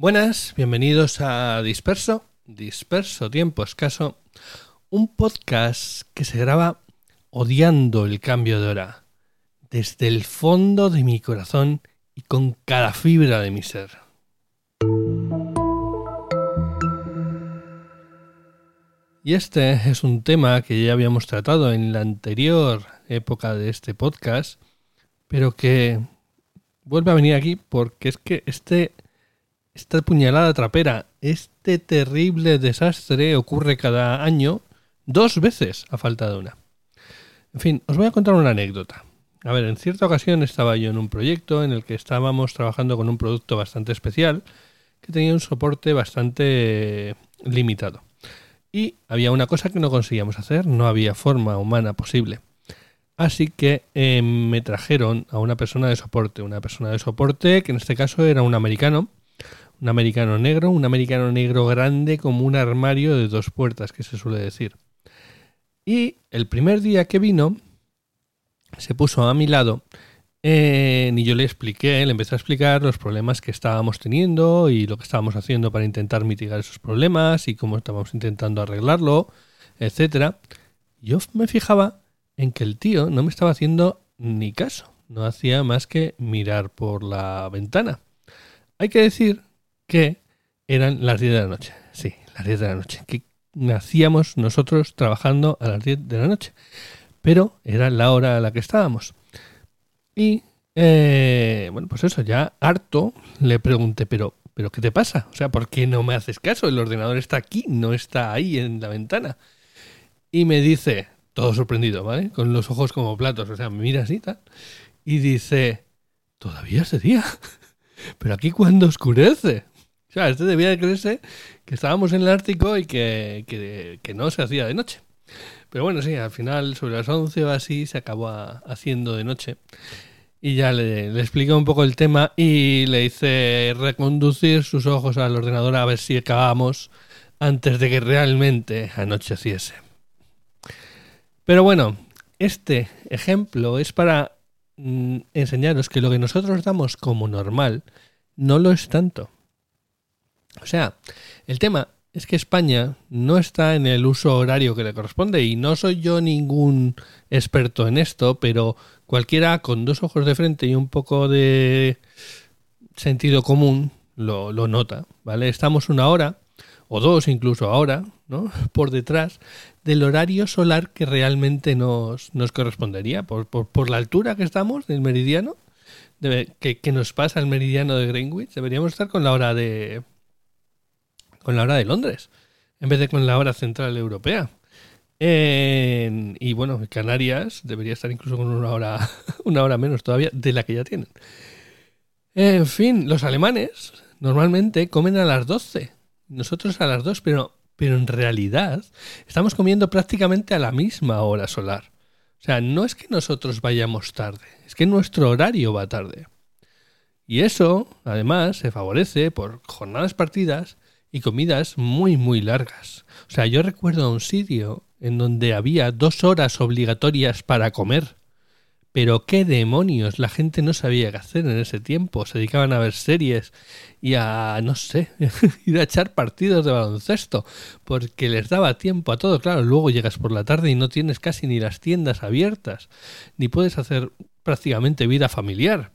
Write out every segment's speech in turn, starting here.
Buenas, bienvenidos a Disperso, Disperso Tiempo Escaso, un podcast que se graba odiando el cambio de hora, desde el fondo de mi corazón y con cada fibra de mi ser. Y este es un tema que ya habíamos tratado en la anterior época de este podcast, pero que vuelve a venir aquí porque es que este esta puñalada trapera, este terrible desastre ocurre cada año dos veces a falta de una. En fin, os voy a contar una anécdota. A ver, en cierta ocasión estaba yo en un proyecto en el que estábamos trabajando con un producto bastante especial que tenía un soporte bastante limitado. Y había una cosa que no conseguíamos hacer, no había forma humana posible. Así que eh, me trajeron a una persona de soporte, una persona de soporte que en este caso era un americano, un americano negro, un americano negro grande como un armario de dos puertas, que se suele decir. Y el primer día que vino, se puso a mi lado eh, y yo le expliqué, le empecé a explicar los problemas que estábamos teniendo y lo que estábamos haciendo para intentar mitigar esos problemas y cómo estábamos intentando arreglarlo, etcétera. Yo me fijaba en que el tío no me estaba haciendo ni caso, no hacía más que mirar por la ventana. Hay que decir que eran las 10 de la noche. Sí, las 10 de la noche. Que nacíamos nosotros trabajando a las 10 de la noche. Pero era la hora a la que estábamos. Y, eh, bueno, pues eso, ya harto, le pregunté, pero, pero ¿qué te pasa? O sea, ¿por qué no me haces caso? El ordenador está aquí, no está ahí en la ventana. Y me dice, todo sorprendido, ¿vale? Con los ojos como platos, o sea, me mira así tal. Y dice, todavía es día. Pero aquí cuando oscurece. O sea, este debía de creerse que estábamos en el Ártico y que, que, no se hacía de noche. Pero bueno, sí, al final, sobre las 11 o así, se acabó haciendo de noche. Y ya le, le expliqué un poco el tema y le hice reconducir sus ojos al ordenador a ver si acabamos antes de que realmente anocheciese. Pero bueno, este ejemplo es para mm, enseñaros que lo que nosotros damos como normal no lo es tanto. O sea, el tema es que España no está en el uso horario que le corresponde y no soy yo ningún experto en esto, pero cualquiera con dos ojos de frente y un poco de sentido común lo, nota, ¿vale? Estamos una hora o dos incluso ahora, ¿no? Por detrás del horario solar que realmente nos, nos correspondería, por, por, la altura que estamos del meridiano, que, que nos pasa el meridiano de Greenwich, deberíamos estar con la hora de, con la hora de Londres, en vez de con la hora central europea. y bueno, Canarias debería estar incluso con una hora, una hora menos todavía de la que ya tienen. En fin, los alemanes normalmente comen a las 12, nosotros a las 2, pero, pero en realidad estamos comiendo prácticamente a la misma hora solar. O sea, no es que nosotros vayamos tarde, es que nuestro horario va tarde. Y eso, además, se favorece por jornadas partidas y comidas muy muy largas. O sea, yo recuerdo un sitio en donde había dos horas obligatorias para comer. Pero qué demonios, la gente no sabía qué hacer en ese tiempo. Se dedicaban a ver series y a, no sé, ir a echar partidos de baloncesto, porque les daba tiempo a todo. Claro, luego llegas por la tarde y no tienes casi ni las tiendas abiertas, ni puedes hacer prácticamente vida familiar.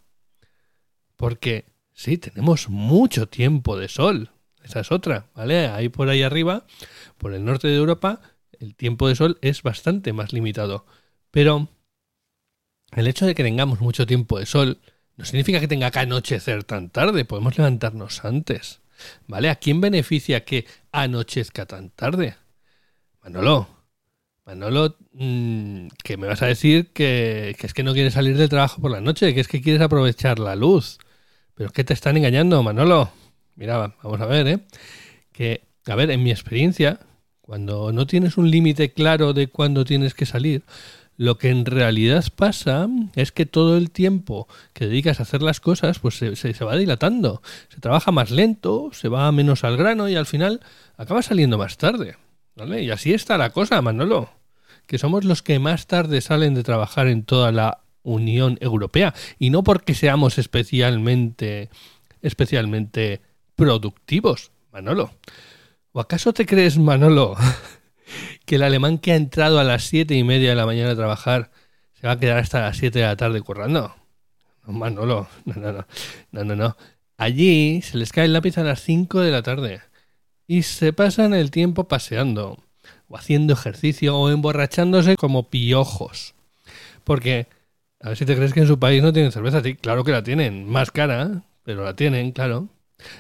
Porque sí, tenemos mucho tiempo de sol, esa es otra, ¿vale? Ahí por ahí arriba, por el norte de Europa, el tiempo de sol es bastante más limitado. Pero el hecho de que tengamos mucho tiempo de sol no significa que tenga que anochecer tan tarde, podemos levantarnos antes. ¿Vale? ¿A quién beneficia que anochezca tan tarde? Manolo, Manolo, mm, que me vas a decir que, que, es que no quieres salir del trabajo por la noche, que es que quieres aprovechar la luz. Pero es que te están engañando, Manolo mira, vamos a ver, ¿eh? Que, a ver, en mi experiencia, cuando no tienes un límite claro de cuándo tienes que salir, lo que en realidad pasa es que todo el tiempo que dedicas a hacer las cosas, pues se, se, va dilatando. Se trabaja más lento, se va menos al grano y al final acaba saliendo más tarde. ¿Vale? Y así está la cosa, Manolo. Que somos los que más tarde salen de trabajar en toda la Unión Europea. Y no porque seamos especialmente, especialmente productivos, Manolo. ¿O acaso te crees, Manolo, que el alemán que ha entrado a las siete y media de la mañana a trabajar se va a quedar hasta las siete de la tarde currando? No, Manolo, no, no, no, no, no, no. Allí se les cae el lápiz a las cinco de la tarde y se pasan el tiempo paseando, o haciendo ejercicio, o emborrachándose como piojos. Porque, a ver si te crees que en su país no tienen cerveza, sí, claro que la tienen, más cara, pero la tienen, claro.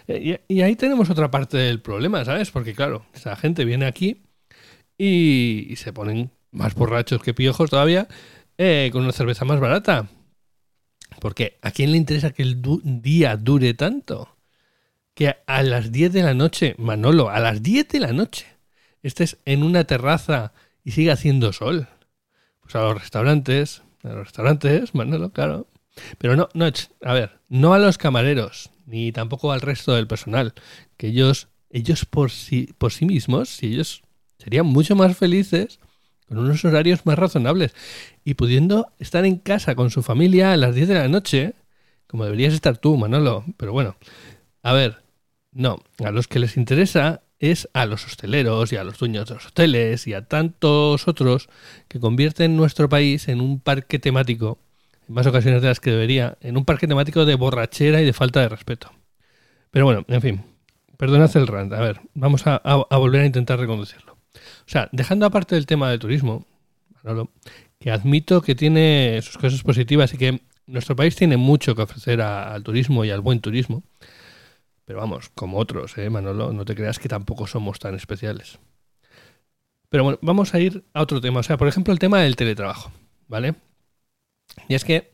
Y, y ahí tenemos otra parte del problema, ¿sabes? Porque, claro, esa gente viene aquí y, se ponen más borrachos que piojos todavía eh, con una cerveza más barata. Porque ¿a quién le interesa que el día dure tanto? Que a las 10 de la noche, Manolo, a las 10 de la noche, estés en una terraza y siga haciendo sol. Pues a los restaurantes, a los restaurantes, Manolo, claro. Pero no, no, a ver, no a los camareros, ni tampoco al resto del personal, que ellos, ellos por sí, por sí mismos, si ellos serían mucho más felices con unos horarios más razonables y pudiendo estar en casa con su familia a las 10 de la noche, como deberías estar tú, Manolo. Pero bueno, a ver, no, a los que les interesa es a los hosteleros y a los dueños de los hoteles y a tantos otros que convierten nuestro país en un parque temático, en más ocasiones de las que debería, en un parque temático de borrachera y de falta de respeto. Pero bueno, en fin, perdonad el rant, a ver, vamos a, volver a intentar reconducirlo. O sea, dejando aparte del tema del turismo, Manolo, que admito que tiene sus cosas positivas y que nuestro país tiene mucho que ofrecer al turismo y al buen turismo. Pero vamos, como otros, ¿eh, Manolo? No te creas que tampoco somos tan especiales. Pero bueno, vamos a ir a otro tema. O sea, por ejemplo, el tema del teletrabajo, ¿vale? Y es que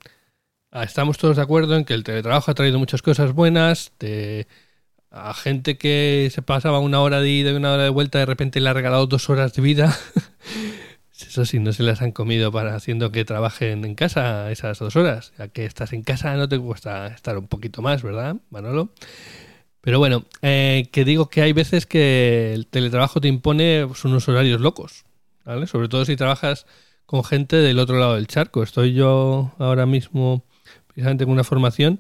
ah, estamos todos de acuerdo en que el teletrabajo ha traído muchas cosas buenas, de, a gente que se pasaba una hora de ida y una hora de vuelta, de repente le ha regalado dos horas de vida. Eso sí, no se las han comido para haciendo que trabajen en casa esas dos horas. Ya que estás en casa no te cuesta estar un poquito más, ¿verdad, Manolo? Pero bueno, eh, que digo que hay veces que el teletrabajo te impone pues, unos horarios locos, ¿vale? Sobre todo si trabajas con gente del otro lado del charco. Estoy yo ahora mismo precisamente con una formación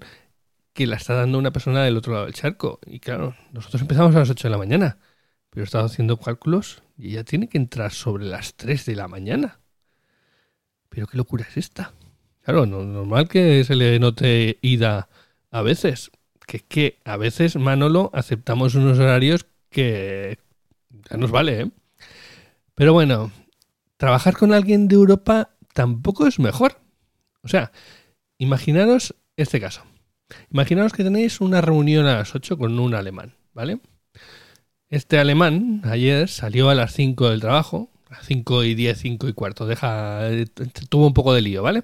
que la está dando una persona del otro lado del charco. Y claro, nosotros empezamos a las 8 de la mañana, pero he estado haciendo cálculos y ella tiene que entrar sobre las 3 de la mañana. Pero qué locura es esta. Claro, no, normal que se le note ida a veces. Que es que a veces, Manolo, aceptamos unos horarios que ya nos vale, ¿eh? Pero bueno, trabajar con alguien de Europa tampoco es mejor. O sea, imaginaros este caso. Imaginaos que tenéis una reunión a las 8 con un alemán, ¿vale? Este alemán ayer salió a las 5 del trabajo, a 5 y 10, 5 y cuarto, deja, tuvo un poco de lío, ¿vale?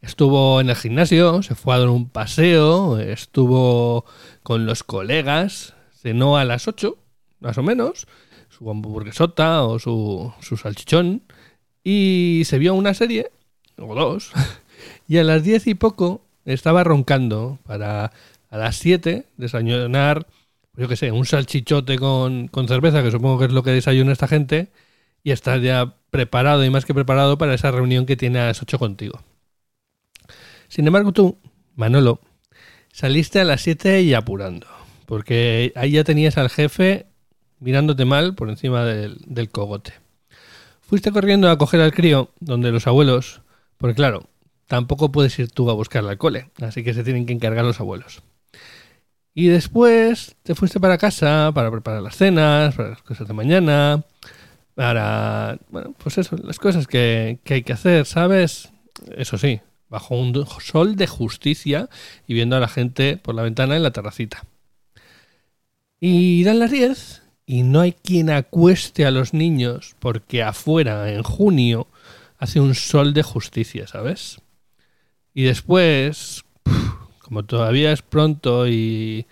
Estuvo en el gimnasio, se fue a dar un paseo, estuvo con los colegas, cenó a las 8, más o menos, su hamburguesota o su, su salchichón, y se vio una serie, o dos, y a las 10 y poco estaba roncando para a las 7 desayunar, yo qué sé, un salchichote con, con cerveza, que supongo que es lo que desayuna esta gente, y estar ya preparado y más que preparado para esa reunión que tiene a las 8 contigo. Sin embargo, tú, Manolo, saliste a las 7 y apurando, porque ahí ya tenías al jefe mirándote mal por encima del, del cogote. Fuiste corriendo a coger al crío, donde los abuelos, porque claro, tampoco puedes ir tú a buscarla al cole, así que se tienen que encargar los abuelos. Y después te fuiste para casa para preparar las cenas, para las cosas de mañana, para, bueno, pues eso, las cosas que, que hay que hacer, ¿sabes? Eso sí, bajo un sol de justicia y viendo a la gente por la ventana en la terracita. Y dan las 10 y no hay quien acueste a los niños porque afuera, en junio, hace un sol de justicia, ¿sabes? Y después, como todavía es pronto y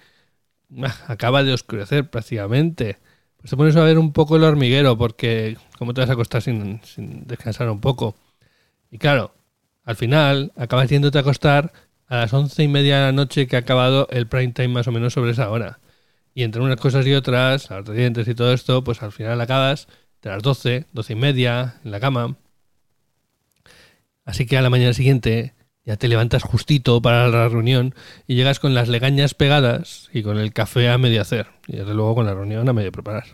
ah, acaba de oscurecer prácticamente, pues te pones a ver un poco el hormiguero porque como te vas a acostar sin, descansar un poco. Y claro, al final acabas yéndote acostar a las once y media de la noche que ha acabado el prime time más o menos sobre esa hora. Y entre unas cosas y otras, los dientes y todo esto, pues al final acabas de las doce, doce y media, en la cama. Así que a la mañana siguiente ya te levantas justito para la reunión y llegas con las legañas pegadas y con el café a medio hacer. Y desde luego con la reunión a medio preparar.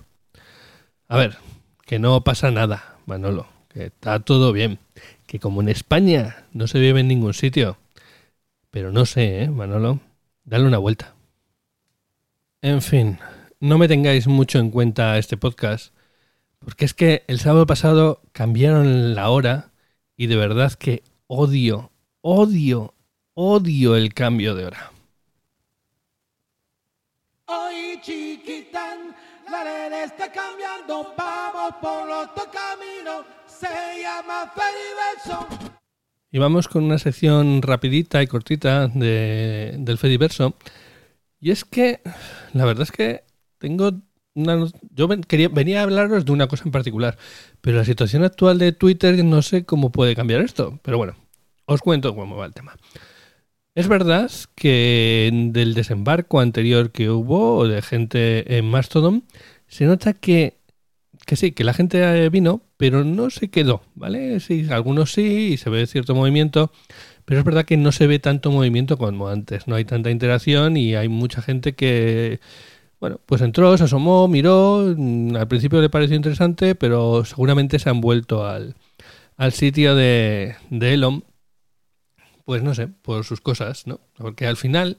A ver, que no pasa nada, Manolo. Que está todo bien. Que como en España no se vive en ningún sitio. Pero no sé, ¿eh, Manolo? Dale una vuelta. En fin, no me tengáis mucho en cuenta este podcast. Porque es que el sábado pasado cambiaron la hora y de verdad que odio, odio, odio el cambio de hora. Hoy chiquitán, la arena está cambiando, vamos por se llama Fediverso. Y vamos con una sección rapidita y cortita de, del Fediverso. Y es que, la verdad es que tengo una... Yo venía a hablaros de una cosa en particular, pero la situación actual de Twitter no sé cómo puede cambiar esto. Pero bueno, os cuento cómo va el tema. Es verdad que del desembarco anterior que hubo de gente en Mastodon, se nota que, que sí, que la gente eh, vino, pero no se quedó, ¿vale? Sí, algunos sí, y se ve cierto movimiento, pero es verdad que no se ve tanto movimiento como antes, no hay tanta interacción y hay mucha gente que, bueno, pues entró, se asomó, miró, mm, al principio le pareció interesante, pero seguramente se han vuelto al, al sitio de, de Elon pues no sé, por sus cosas, ¿no? Porque al final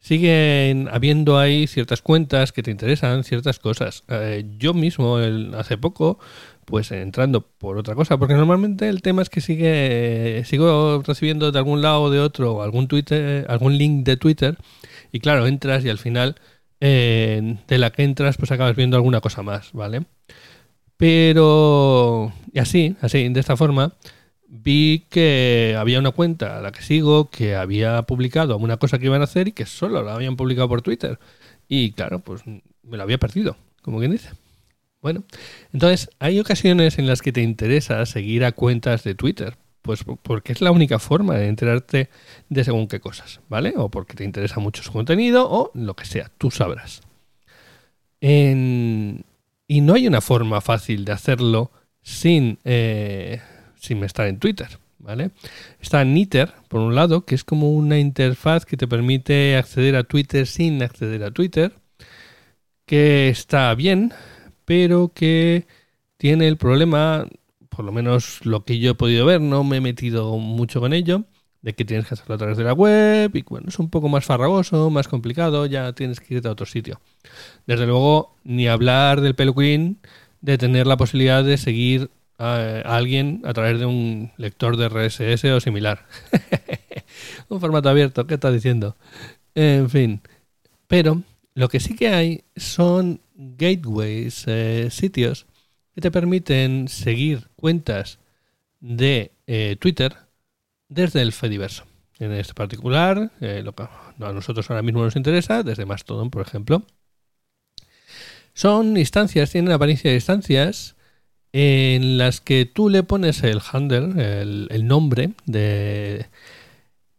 siguen habiendo ahí ciertas cuentas que te interesan, ciertas cosas. Eh, yo mismo, el- hace poco, pues entrando por otra cosa, porque normalmente el tema es que sigue, sigo recibiendo de algún lado o de otro algún Twitter, algún link de Twitter, y claro, entras y al final eh, de la que entras, pues acabas viendo alguna cosa más, ¿vale? Pero, así, así, de esta forma, vi que había una cuenta a la que sigo que había publicado una cosa que iban a hacer y que solo la habían publicado por Twitter. Y claro, pues me la había perdido, como quien dice. Bueno, entonces hay ocasiones en las que te interesa seguir a cuentas de Twitter, pues porque es la única forma de enterarte de según qué cosas, ¿vale? O porque te interesa mucho su contenido o lo que sea, tú sabrás. Y no hay una forma fácil de hacerlo sin, eh, sin estar en Twitter, ¿vale? Está Nitter, por un lado, que es como una interfaz que te permite acceder a Twitter sin acceder a Twitter, que está bien, pero que tiene el problema, por lo menos lo que yo he podido ver, no me he metido mucho con ello, de que tienes que hacerlo a través de la web y bueno, es un poco más farragoso, más complicado, ya tienes que irte a otro sitio. Desde luego, ni hablar del peluquín de tener la posibilidad de seguir a, alguien a través de un lector de RSS o similar. un formato abierto, ¿qué estás diciendo? En fin. Pero lo que sí que hay son gateways, eh, sitios que te permiten seguir cuentas de eh, Twitter desde el Fediverso. En este particular, eh, lo que a nosotros ahora mismo nos interesa, desde Mastodon, por ejemplo. Son instancias, tienen apariencia de instancias en las que tú le pones el handle, el, nombre de,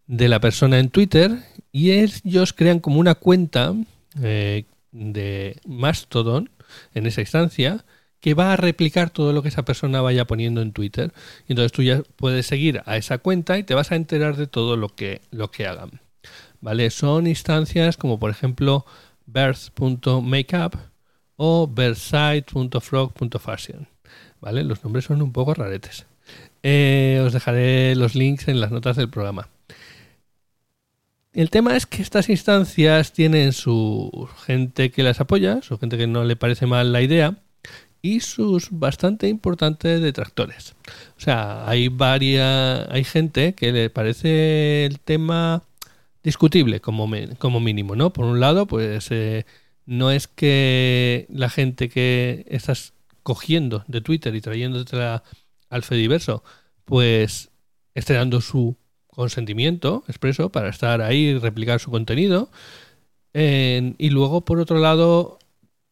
la persona en Twitter y ellos crean como una cuenta eh, de Mastodon en esa instancia que va a replicar todo lo que esa persona vaya poniendo en Twitter. Entonces tú ya puedes seguir a esa cuenta y te vas a enterar de todo lo que, lo que hagan. ¿Vale? Son instancias como por ejemplo birth.makeup o birthsite.frog.fashion. ¿Vale? Los nombres son un poco raretes. Eh, os dejaré los links en las notas del programa. El tema es que estas instancias tienen su gente que las apoya, su gente que no le parece mal la idea y sus bastante importantes detractores. O sea, hay varias, hay gente que le parece el tema discutible como, como mínimo, ¿no? Por un lado, pues eh, no es que la gente que estás cogiendo de Twitter y trayéndotela al Fediverso, pues esté dando su consentimiento expreso para estar ahí y replicar su contenido. En- y luego, por otro lado,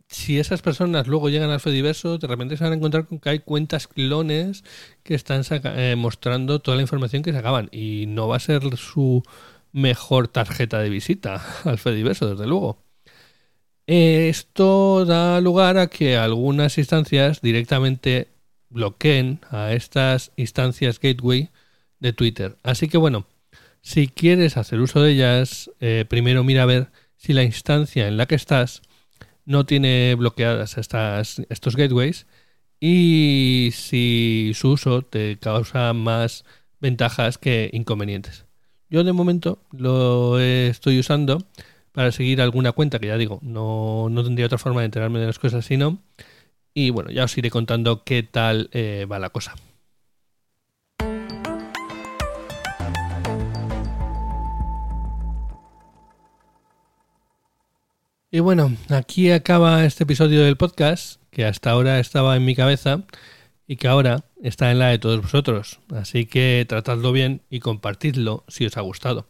si esas personas luego llegan al Fediverso, de repente se van a encontrar con que hay cuentas clones que están eh, mostrando toda la información que sacaban. Y no va a ser su mejor tarjeta de visita al Fediverso, desde luego. Esto da lugar a que algunas instancias directamente bloqueen a estas instancias gateway de Twitter. Así que bueno, Si quieres hacer uso de ellas, eh, primero mira a ver si la instancia en la que estás no tiene bloqueadas estas, estos gateways y si su uso te causa más ventajas que inconvenientes. Yo de momento lo estoy usando para seguir alguna cuenta que ya digo, no, no tendría otra forma de enterarme de las cosas si no. Y bueno, ya os iré contando qué tal eh, va la cosa. Y bueno, aquí acaba este episodio del podcast, que hasta ahora estaba en mi cabeza y que ahora está en la de todos vosotros. Así que tratadlo bien y compartidlo si os ha gustado.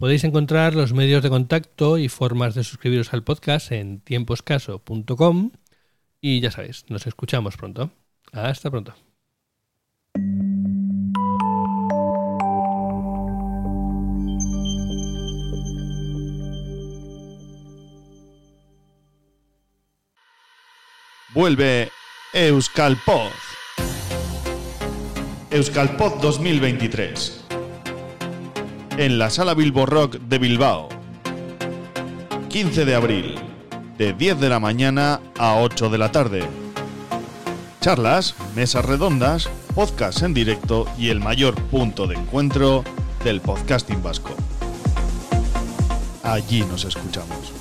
Podéis encontrar los medios de contacto y formas de suscribiros al podcast en tiemposcaso.com y ya sabéis, nos escuchamos pronto. Hasta pronto. Vuelve Euskalpod. Euskalpod 2023. En la Sala Bilbo Rock de Bilbao. 15 de abril, de 10 de la mañana a 8 de la tarde. Charlas, mesas redondas, podcast en directo y el mayor punto de encuentro del podcasting vasco. Allí nos escuchamos.